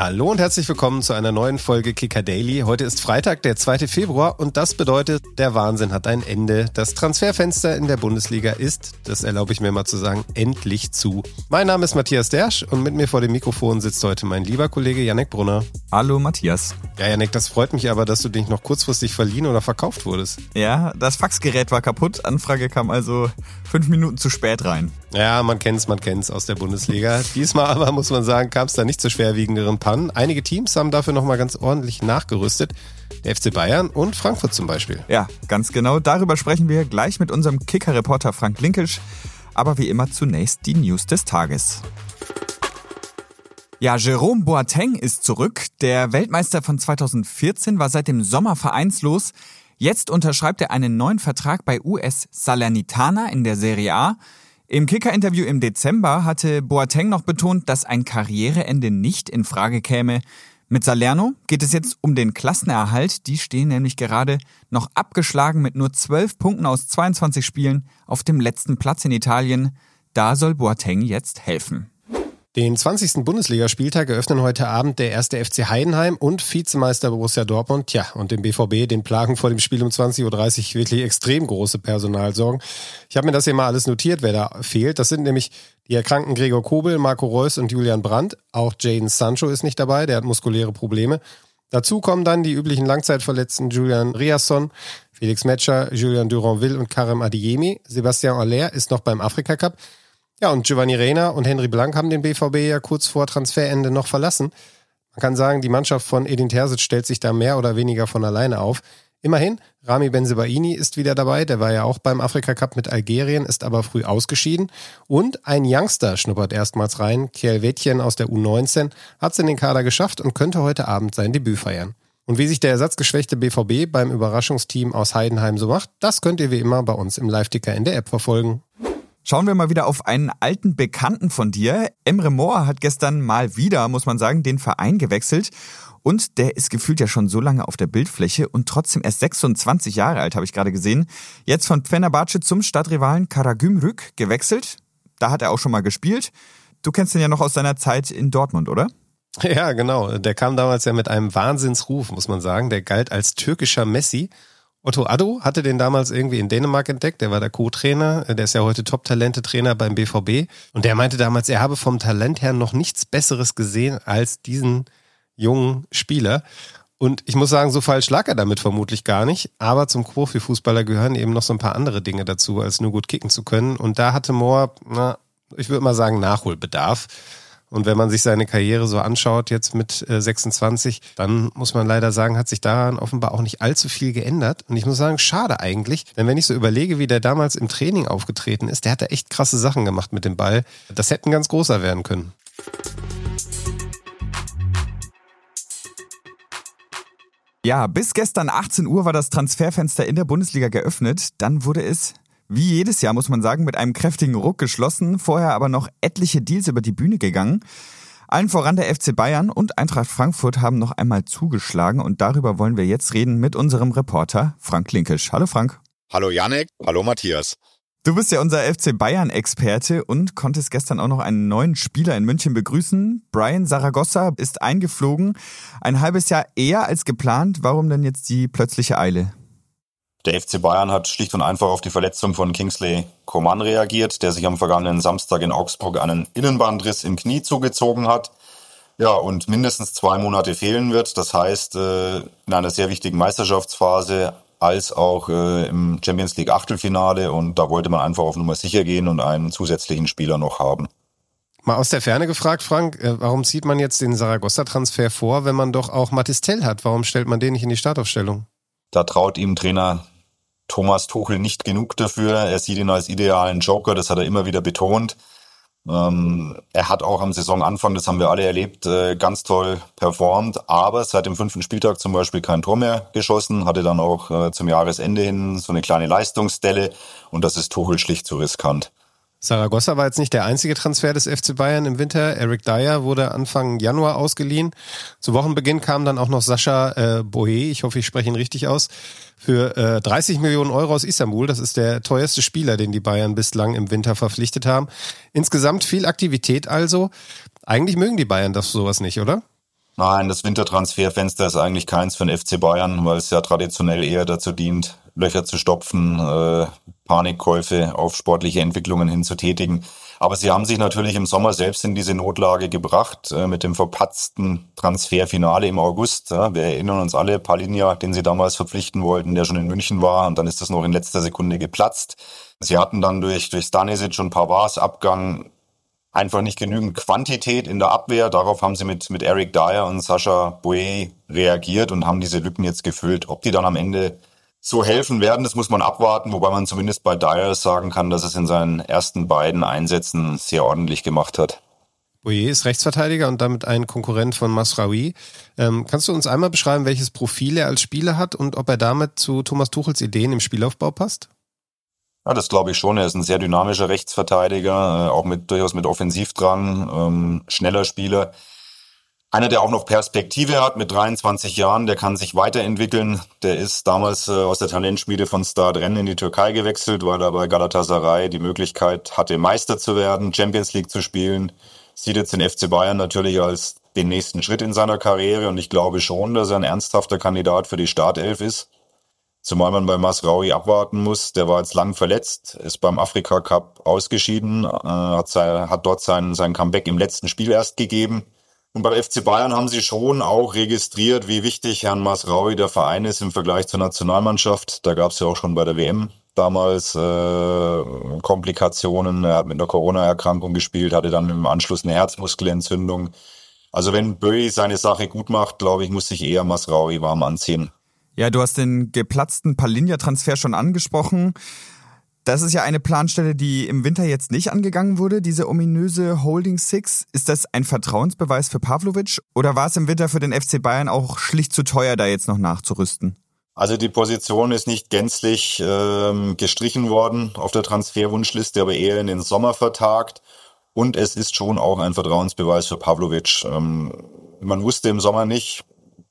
Hallo und herzlich willkommen zu einer neuen Folge Kicker Daily. Heute ist Freitag, der 2. Februar und das bedeutet, der Wahnsinn hat ein Ende. Das Transferfenster in der Bundesliga ist, das erlaube ich mir mal zu sagen, endlich zu. Mein Name ist Matthias Dersch und mit mir vor dem Mikrofon sitzt heute mein lieber Kollege Janek Brunner. Hallo Matthias. Ja, Janek, das freut mich aber, dass du dich noch kurzfristig verliehen oder verkauft wurdest. Ja, das Faxgerät war kaputt. Anfrage kam also fünf Minuten zu spät rein. Ja, man kennt's, man kennt's aus der Bundesliga. Diesmal aber muss man sagen, kam es da nicht zu schwerwiegenderen Pannen. Einige Teams haben dafür nochmal ganz ordentlich nachgerüstet. Der FC Bayern und Frankfurt zum Beispiel. Ja, ganz genau. Darüber sprechen wir gleich mit unserem Kicker-Reporter Frank Linkisch. Aber wie immer zunächst die News des Tages. Ja, Jerome Boateng ist zurück. Der Weltmeister von 2014 war seit dem Sommer vereinslos. Jetzt unterschreibt er einen neuen Vertrag bei US Salernitana in der Serie A. Im Kicker-Interview im Dezember hatte Boateng noch betont, dass ein Karriereende nicht in Frage käme. Mit Salerno geht es jetzt um den Klassenerhalt. Die stehen nämlich gerade noch abgeschlagen mit nur 12 Punkten aus 22 Spielen auf dem letzten Platz in Italien. Da soll Boateng jetzt helfen. Den 20. Bundesligaspieltag eröffnen heute Abend der erste FC Heidenheim und Vizemeister Borussia Dortmund. Tja, und dem BVB, den plagen vor dem Spiel um 20.30 Uhr wirklich extrem große Personalsorgen. Ich habe mir das hier mal alles notiert, wer da fehlt. Das sind nämlich die erkrankten Gregor Kobel, Marco Reus und Julian Brandt. Auch Jaden Sancho ist nicht dabei, der hat muskuläre Probleme. Dazu kommen dann die üblichen Langzeitverletzten Julian Riasson, Felix Metscher, Julian Duranville und Karim Adiemi. Sebastian Aller ist noch beim Afrika Cup. Ja, und Giovanni Reina und Henry Blank haben den BVB ja kurz vor Transferende noch verlassen. Man kann sagen, die Mannschaft von Edin Terzic stellt sich da mehr oder weniger von alleine auf. Immerhin, Rami Benzebaini ist wieder dabei, der war ja auch beim Afrika Cup mit Algerien, ist aber früh ausgeschieden. Und ein Youngster schnuppert erstmals rein, Kiel Wettchen aus der U19, hat es in den Kader geschafft und könnte heute Abend sein Debüt feiern. Und wie sich der ersatzgeschwächte BVB beim Überraschungsteam aus Heidenheim so macht, das könnt ihr wie immer bei uns im Live-Ticker in der App verfolgen. Schauen wir mal wieder auf einen alten Bekannten von dir. Emre Moore hat gestern mal wieder, muss man sagen, den Verein gewechselt. Und der ist gefühlt ja schon so lange auf der Bildfläche und trotzdem erst 26 Jahre alt, habe ich gerade gesehen. Jetzt von Fenerbahce zum Stadtrivalen Karagümrük gewechselt. Da hat er auch schon mal gespielt. Du kennst ihn ja noch aus seiner Zeit in Dortmund, oder? Ja, genau. Der kam damals ja mit einem Wahnsinnsruf, muss man sagen. Der galt als türkischer Messi. Otto Addo hatte den damals irgendwie in Dänemark entdeckt. Der war der Co-Trainer. Der ist ja heute Top-Talente-Trainer beim BVB. Und der meinte damals, er habe vom Talent her noch nichts Besseres gesehen als diesen jungen Spieler. Und ich muss sagen, so falsch lag er damit vermutlich gar nicht. Aber zum Profifußballer gehören eben noch so ein paar andere Dinge dazu, als nur gut kicken zu können. Und da hatte Moore, na, ich würde mal sagen, Nachholbedarf. Und wenn man sich seine Karriere so anschaut, jetzt mit 26, äh, dann muss man leider sagen, hat sich daran offenbar auch nicht allzu viel geändert. Und ich muss sagen, schade eigentlich. Denn wenn ich so überlege, wie der damals im Training aufgetreten ist, der hat da echt krasse Sachen gemacht mit dem Ball. Das hätten ganz großer werden können. Ja, bis gestern 18 Uhr war das Transferfenster in der Bundesliga geöffnet. Dann wurde es wie jedes Jahr muss man sagen, mit einem kräftigen Ruck geschlossen, vorher aber noch etliche Deals über die Bühne gegangen. Allen voran der FC Bayern und Eintracht Frankfurt haben noch einmal zugeschlagen und darüber wollen wir jetzt reden mit unserem Reporter Frank Linkisch. Hallo Frank. Hallo Janek, hallo Matthias. Du bist ja unser FC Bayern-Experte und konntest gestern auch noch einen neuen Spieler in München begrüßen. Brian Saragossa ist eingeflogen, ein halbes Jahr eher als geplant. Warum denn jetzt die plötzliche Eile? Der FC Bayern hat schlicht und einfach auf die Verletzung von Kingsley Coman reagiert, der sich am vergangenen Samstag in Augsburg einen Innenbandriss im Knie zugezogen hat. Ja, und mindestens zwei Monate fehlen wird. Das heißt, äh, in einer sehr wichtigen Meisterschaftsphase als auch äh, im Champions League Achtelfinale. Und da wollte man einfach auf Nummer sicher gehen und einen zusätzlichen Spieler noch haben. Mal aus der Ferne gefragt, Frank, äh, warum zieht man jetzt den Saragossa-Transfer vor, wenn man doch auch Matistel hat? Warum stellt man den nicht in die Startaufstellung? Da traut ihm Trainer Thomas Tuchel nicht genug dafür. Er sieht ihn als idealen Joker, das hat er immer wieder betont. Ähm, er hat auch am Saisonanfang, das haben wir alle erlebt, äh, ganz toll performt, aber seit dem fünften Spieltag zum Beispiel kein Tor mehr geschossen, hatte dann auch äh, zum Jahresende hin so eine kleine Leistungsstelle und das ist Tuchel schlicht zu riskant. Saragossa war jetzt nicht der einzige Transfer des FC Bayern im Winter. Eric Dyer wurde Anfang Januar ausgeliehen. Zu Wochenbeginn kam dann auch noch Sascha äh, Bohe, ich hoffe, ich spreche ihn richtig aus, für äh, 30 Millionen Euro aus Istanbul. Das ist der teuerste Spieler, den die Bayern bislang im Winter verpflichtet haben. Insgesamt viel Aktivität also. Eigentlich mögen die Bayern das sowas nicht, oder? Nein, das Wintertransferfenster ist eigentlich keins den FC Bayern, weil es ja traditionell eher dazu dient, Löcher zu stopfen, äh, Panikkäufe auf sportliche Entwicklungen hin zu tätigen. Aber sie haben sich natürlich im Sommer selbst in diese Notlage gebracht äh, mit dem verpatzten Transferfinale im August. Ja, wir erinnern uns alle, Palinja, den sie damals verpflichten wollten, der schon in München war und dann ist das noch in letzter Sekunde geplatzt. Sie hatten dann durch, durch Stanisic und Pavars Abgang einfach nicht genügend Quantität in der Abwehr. Darauf haben sie mit, mit Eric Dyer und Sascha Boe reagiert und haben diese Lücken jetzt gefüllt. Ob die dann am Ende so helfen werden, das muss man abwarten, wobei man zumindest bei Dyer sagen kann, dass es in seinen ersten beiden Einsätzen sehr ordentlich gemacht hat. Boyer ist Rechtsverteidiger und damit ein Konkurrent von Masraoui. Ähm, kannst du uns einmal beschreiben, welches Profil er als Spieler hat und ob er damit zu Thomas Tuchels Ideen im Spielaufbau passt? Ja, das glaube ich schon. Er ist ein sehr dynamischer Rechtsverteidiger, äh, auch mit durchaus mit Offensivdrang, ähm, schneller Spieler. Einer, der auch noch Perspektive hat mit 23 Jahren, der kann sich weiterentwickeln. Der ist damals äh, aus der Talentschmiede von Stade Rennes in die Türkei gewechselt, weil er bei Galatasaray die Möglichkeit hatte, Meister zu werden, Champions League zu spielen. Sieht jetzt den FC Bayern natürlich als den nächsten Schritt in seiner Karriere und ich glaube schon, dass er ein ernsthafter Kandidat für die Startelf ist. Zumal man bei Masraui abwarten muss. Der war jetzt lang verletzt, ist beim Afrika Cup ausgeschieden, äh, hat, sein, hat dort sein, sein Comeback im letzten Spiel erst gegeben. Und beim FC Bayern haben sie schon auch registriert, wie wichtig Herrn Masraui der Verein ist im Vergleich zur Nationalmannschaft. Da gab es ja auch schon bei der WM damals äh, Komplikationen. Er hat mit einer Corona-Erkrankung gespielt, hatte dann im Anschluss eine Herzmuskelentzündung. Also wenn Böi seine Sache gut macht, glaube ich, muss sich eher Masraui warm anziehen. Ja, du hast den geplatzten Palinja-Transfer schon angesprochen. Das ist ja eine Planstelle, die im Winter jetzt nicht angegangen wurde, diese ominöse Holding Six. Ist das ein Vertrauensbeweis für Pavlovic oder war es im Winter für den FC Bayern auch schlicht zu teuer, da jetzt noch nachzurüsten? Also die Position ist nicht gänzlich ähm, gestrichen worden auf der Transferwunschliste, aber eher in den Sommer vertagt. Und es ist schon auch ein Vertrauensbeweis für Pavlovic. Ähm, man wusste im Sommer nicht,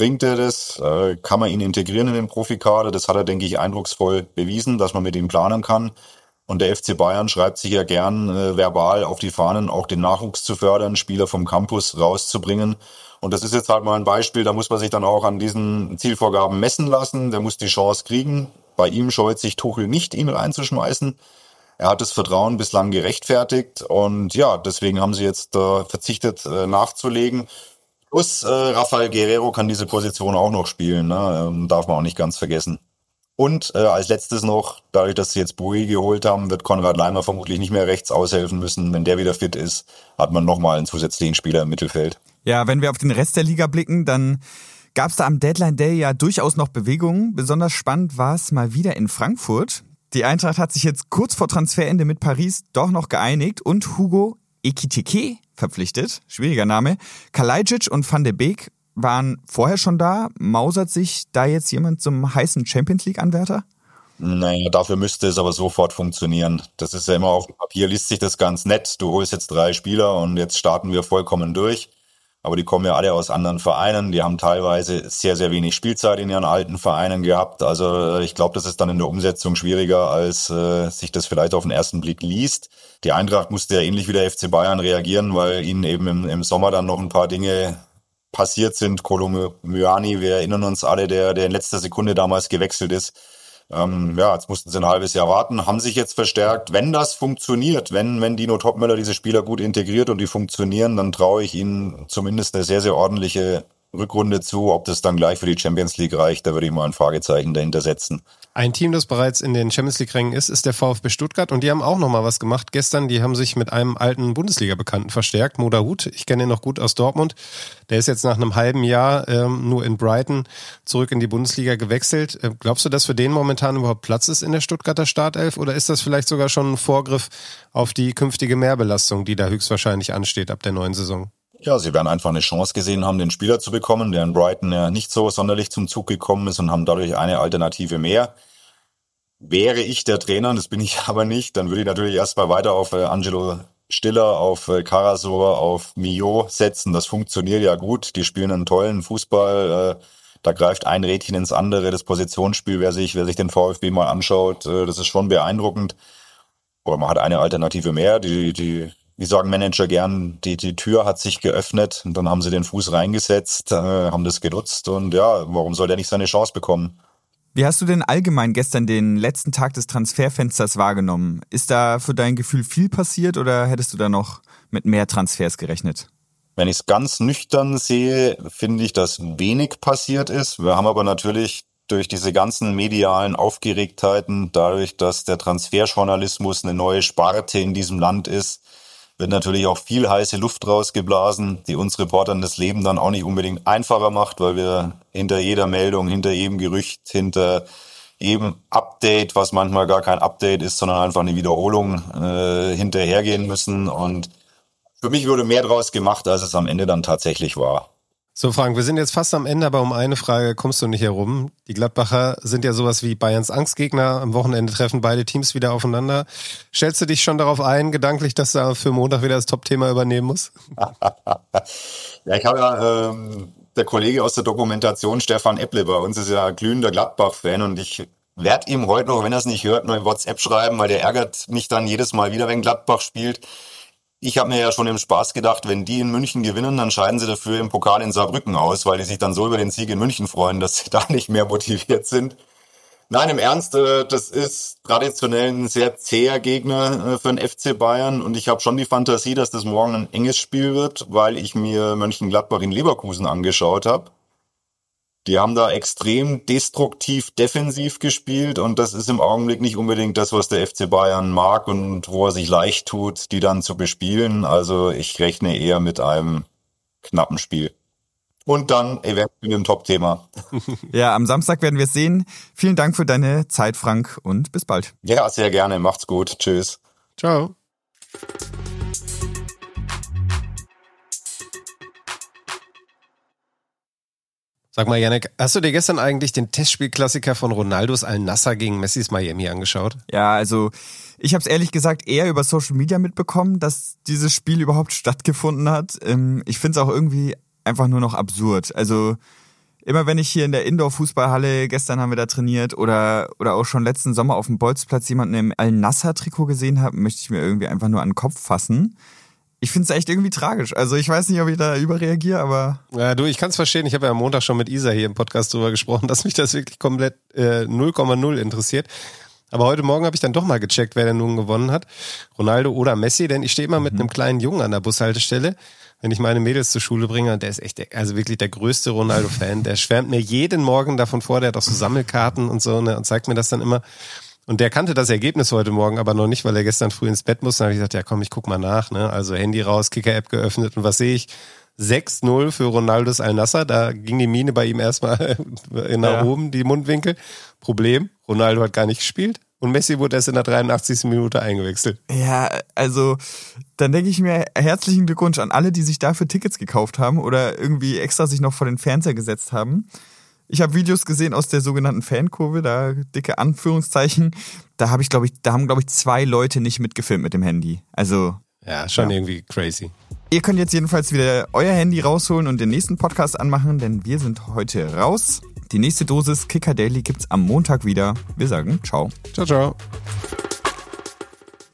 bringt er das? Äh, kann man ihn integrieren in den Profikader? Das hat er, denke ich, eindrucksvoll bewiesen, dass man mit ihm planen kann. Und der FC Bayern schreibt sich ja gern äh, verbal auf die Fahnen, auch den Nachwuchs zu fördern, Spieler vom Campus rauszubringen. Und das ist jetzt halt mal ein Beispiel, da muss man sich dann auch an diesen Zielvorgaben messen lassen. Der muss die Chance kriegen. Bei ihm scheut sich Tuchel nicht, ihn reinzuschmeißen. Er hat das Vertrauen bislang gerechtfertigt und ja, deswegen haben sie jetzt äh, verzichtet äh, nachzulegen. Plus äh, Rafael Guerrero kann diese Position auch noch spielen, ne? ähm, darf man auch nicht ganz vergessen. Und äh, als letztes noch, dadurch, dass sie jetzt Bui geholt haben, wird Konrad Leimer vermutlich nicht mehr rechts aushelfen müssen. Wenn der wieder fit ist, hat man nochmal einen zusätzlichen Spieler im Mittelfeld. Ja, wenn wir auf den Rest der Liga blicken, dann gab es da am Deadline Day ja durchaus noch Bewegungen. Besonders spannend war es mal wieder in Frankfurt. Die Eintracht hat sich jetzt kurz vor Transferende mit Paris doch noch geeinigt und Hugo Ekitike verpflichtet. Schwieriger Name. Kalajdzic und Van de Beek waren vorher schon da. Mausert sich da jetzt jemand zum heißen Champions League-Anwärter? Naja, dafür müsste es aber sofort funktionieren. Das ist ja immer auf dem Papier, liest sich das ganz nett. Du holst jetzt drei Spieler und jetzt starten wir vollkommen durch aber die kommen ja alle aus anderen Vereinen. Die haben teilweise sehr, sehr wenig Spielzeit in ihren alten Vereinen gehabt. Also äh, ich glaube, das ist dann in der Umsetzung schwieriger, als äh, sich das vielleicht auf den ersten Blick liest. Die Eintracht musste ja ähnlich wie der FC Bayern reagieren, weil ihnen eben im, im Sommer dann noch ein paar Dinge passiert sind. Kolomyani, wir erinnern uns alle, der, der in letzter Sekunde damals gewechselt ist. Ähm, ja, jetzt mussten sie ein halbes Jahr warten, haben sich jetzt verstärkt. Wenn das funktioniert, wenn, wenn Dino Topmöller diese Spieler gut integriert und die funktionieren, dann traue ich ihnen zumindest eine sehr, sehr ordentliche Rückrunde zu. Ob das dann gleich für die Champions League reicht, da würde ich mal ein Fragezeichen dahinter setzen. Ein Team, das bereits in den Champions League-Rängen ist, ist der VfB Stuttgart und die haben auch nochmal was gemacht gestern. Die haben sich mit einem alten Bundesliga-Bekannten verstärkt, Moda Hut. Ich kenne ihn noch gut aus Dortmund. Der ist jetzt nach einem halben Jahr ähm, nur in Brighton zurück in die Bundesliga gewechselt. Äh, glaubst du, dass für den momentan überhaupt Platz ist in der Stuttgarter Startelf oder ist das vielleicht sogar schon ein Vorgriff auf die künftige Mehrbelastung, die da höchstwahrscheinlich ansteht ab der neuen Saison? Ja, sie werden einfach eine Chance gesehen haben, den Spieler zu bekommen, der in Brighton ja nicht so sonderlich zum Zug gekommen ist und haben dadurch eine Alternative mehr. Wäre ich der Trainer, das bin ich aber nicht, dann würde ich natürlich erstmal weiter auf äh, Angelo Stiller, auf äh, Karasor, auf Mio setzen. Das funktioniert ja gut. Die spielen einen tollen Fußball. Äh, da greift ein Rädchen ins andere. Das Positionsspiel, wer sich, wer sich den VfB mal anschaut, äh, das ist schon beeindruckend. Aber man hat eine Alternative mehr. Die, die wie sagen Manager gern, die, die Tür hat sich geöffnet und dann haben sie den Fuß reingesetzt, äh, haben das genutzt und ja, warum soll der nicht seine Chance bekommen? Wie hast du denn allgemein gestern den letzten Tag des Transferfensters wahrgenommen? Ist da für dein Gefühl viel passiert oder hättest du da noch mit mehr Transfers gerechnet? Wenn ich es ganz nüchtern sehe, finde ich, dass wenig passiert ist. Wir haben aber natürlich durch diese ganzen medialen Aufgeregtheiten, dadurch, dass der Transferjournalismus eine neue Sparte in diesem Land ist, wird natürlich auch viel heiße Luft rausgeblasen, die uns Reportern das Leben dann auch nicht unbedingt einfacher macht, weil wir hinter jeder Meldung, hinter jedem Gerücht, hinter jedem Update, was manchmal gar kein Update ist, sondern einfach eine Wiederholung äh, hinterhergehen müssen. Und für mich wurde mehr draus gemacht, als es am Ende dann tatsächlich war. So, Frank, wir sind jetzt fast am Ende, aber um eine Frage kommst du nicht herum. Die Gladbacher sind ja sowas wie Bayerns Angstgegner. Am Wochenende treffen beide Teams wieder aufeinander. Stellst du dich schon darauf ein, gedanklich, dass du für Montag wieder das Top-Thema übernehmen musst? ja, ich habe ja, ähm, der Kollege aus der Dokumentation, Stefan Epple, bei uns ist ja glühender Gladbach-Fan und ich werde ihm heute noch, wenn er es nicht hört, nur in WhatsApp schreiben, weil der ärgert mich dann jedes Mal wieder, wenn Gladbach spielt ich habe mir ja schon im Spaß gedacht, wenn die in München gewinnen, dann scheiden sie dafür im Pokal in Saarbrücken aus, weil die sich dann so über den Sieg in München freuen, dass sie da nicht mehr motiviert sind. Nein, im Ernst, äh, das ist traditionell ein sehr zäher Gegner äh, für den FC Bayern und ich habe schon die Fantasie, dass das morgen ein enges Spiel wird, weil ich mir Mönchengladbach in Leverkusen angeschaut habe. Die haben da extrem destruktiv defensiv gespielt und das ist im Augenblick nicht unbedingt das, was der FC Bayern mag und wo er sich leicht tut, die dann zu bespielen. Also ich rechne eher mit einem knappen Spiel. Und dann eventuell mit einem Top-Thema. Ja, am Samstag werden wir es sehen. Vielen Dank für deine Zeit, Frank, und bis bald. Ja, sehr gerne. Macht's gut. Tschüss. Ciao. Sag mal, Janek, hast du dir gestern eigentlich den Testspielklassiker von Ronaldos Al-Nassr gegen Messis Miami angeschaut? Ja, also ich habe es ehrlich gesagt eher über Social Media mitbekommen, dass dieses Spiel überhaupt stattgefunden hat. Ähm, ich finde es auch irgendwie einfach nur noch absurd. Also immer wenn ich hier in der Indoor-Fußballhalle, gestern haben wir da trainiert, oder, oder auch schon letzten Sommer auf dem Bolzplatz jemanden im Al-Nassr-Trikot gesehen habe, möchte ich mir irgendwie einfach nur an den Kopf fassen ich finde es echt irgendwie tragisch. Also ich weiß nicht, ob ich da überreagiere, aber. Ja, du, ich kann es verstehen. Ich habe ja am Montag schon mit Isa hier im Podcast drüber gesprochen, dass mich das wirklich komplett 0,0 äh, interessiert. Aber heute Morgen habe ich dann doch mal gecheckt, wer denn nun gewonnen hat. Ronaldo oder Messi, denn ich stehe immer mit mhm. einem kleinen Jungen an der Bushaltestelle, wenn ich meine Mädels zur Schule bringe und der ist echt, der, also wirklich der größte Ronaldo-Fan. Der schwärmt mir jeden Morgen davon vor, der hat auch so Sammelkarten und so ne, und zeigt mir das dann immer. Und der kannte das Ergebnis heute Morgen aber noch nicht, weil er gestern früh ins Bett musste. Dann habe ich gesagt, ja komm, ich guck mal nach. Ne? Also Handy raus, Kicker-App geöffnet und was sehe ich? 6-0 für Ronaldos Al-Nasser. Da ging die Mine bei ihm erstmal nach ja. oben, die Mundwinkel. Problem, Ronaldo hat gar nicht gespielt. Und Messi wurde erst in der 83. Minute eingewechselt. Ja, also dann denke ich mir herzlichen Glückwunsch an alle, die sich dafür Tickets gekauft haben oder irgendwie extra sich noch vor den Fernseher gesetzt haben. Ich habe Videos gesehen aus der sogenannten Fankurve, da dicke Anführungszeichen. Da habe ich, glaube ich, da haben, glaube ich, zwei Leute nicht mitgefilmt mit dem Handy. Also. Ja, schon ja. irgendwie crazy. Ihr könnt jetzt jedenfalls wieder euer Handy rausholen und den nächsten Podcast anmachen, denn wir sind heute raus. Die nächste Dosis Kicker Daily gibt's am Montag wieder. Wir sagen ciao. Ciao, ciao.